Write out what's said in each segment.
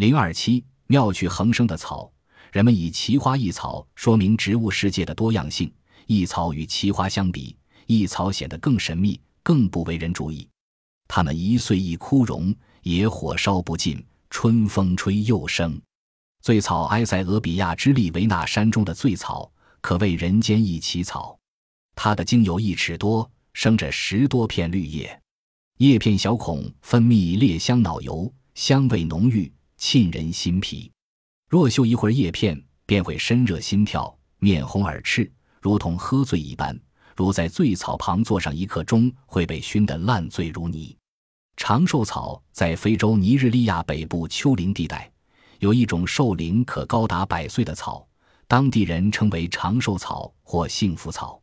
零二七妙趣横生的草，人们以奇花异草说明植物世界的多样性。异草与奇花相比，异草显得更神秘，更不为人注意。它们一岁一枯荣，野火烧不尽，春风吹又生。醉草埃塞俄比亚之利维纳山中的醉草，可谓人间一奇草。它的茎有一尺多，生着十多片绿叶，叶片小孔，分泌烈香脑油，香味浓郁。沁人心脾，若嗅一会儿叶片，便会身热心跳、面红耳赤，如同喝醉一般。如在醉草旁坐上一刻钟，会被熏得烂醉如泥。长寿草在非洲尼日利亚北部丘陵地带，有一种寿龄可高达百岁的草，当地人称为长寿草或幸福草。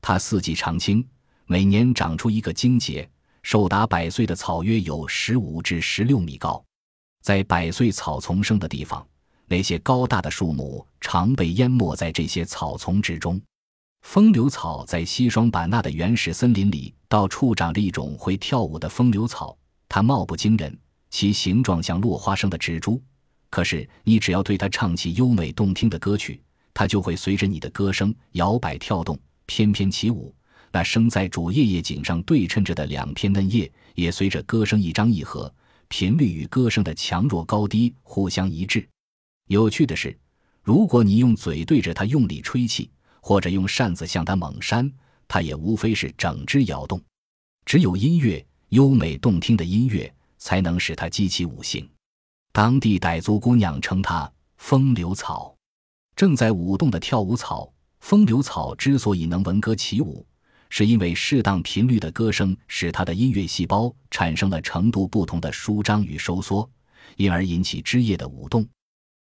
它四季常青，每年长出一个茎节，寿达百岁的草约有十五至十六米高。在百岁草丛生的地方，那些高大的树木常被淹没在这些草丛之中。风流草在西双版纳的原始森林里到处长着一种会跳舞的风流草，它貌不惊人，其形状像落花生的植株。可是你只要对它唱起优美动听的歌曲，它就会随着你的歌声摇摆跳动，翩翩起舞。那生在主叶叶颈上对称着的两片嫩叶，也随着歌声一张一合。频率与歌声的强弱高低互相一致。有趣的是，如果你用嘴对着它用力吹气，或者用扇子向它猛扇，它也无非是整只摇动。只有音乐优美动听的音乐，才能使它激起舞性。当地傣族姑娘称它“风流草”。正在舞动的跳舞草，风流草之所以能闻歌起舞。是因为适当频率的歌声使它的音乐细胞产生了程度不同的舒张与收缩，因而引起枝叶的舞动，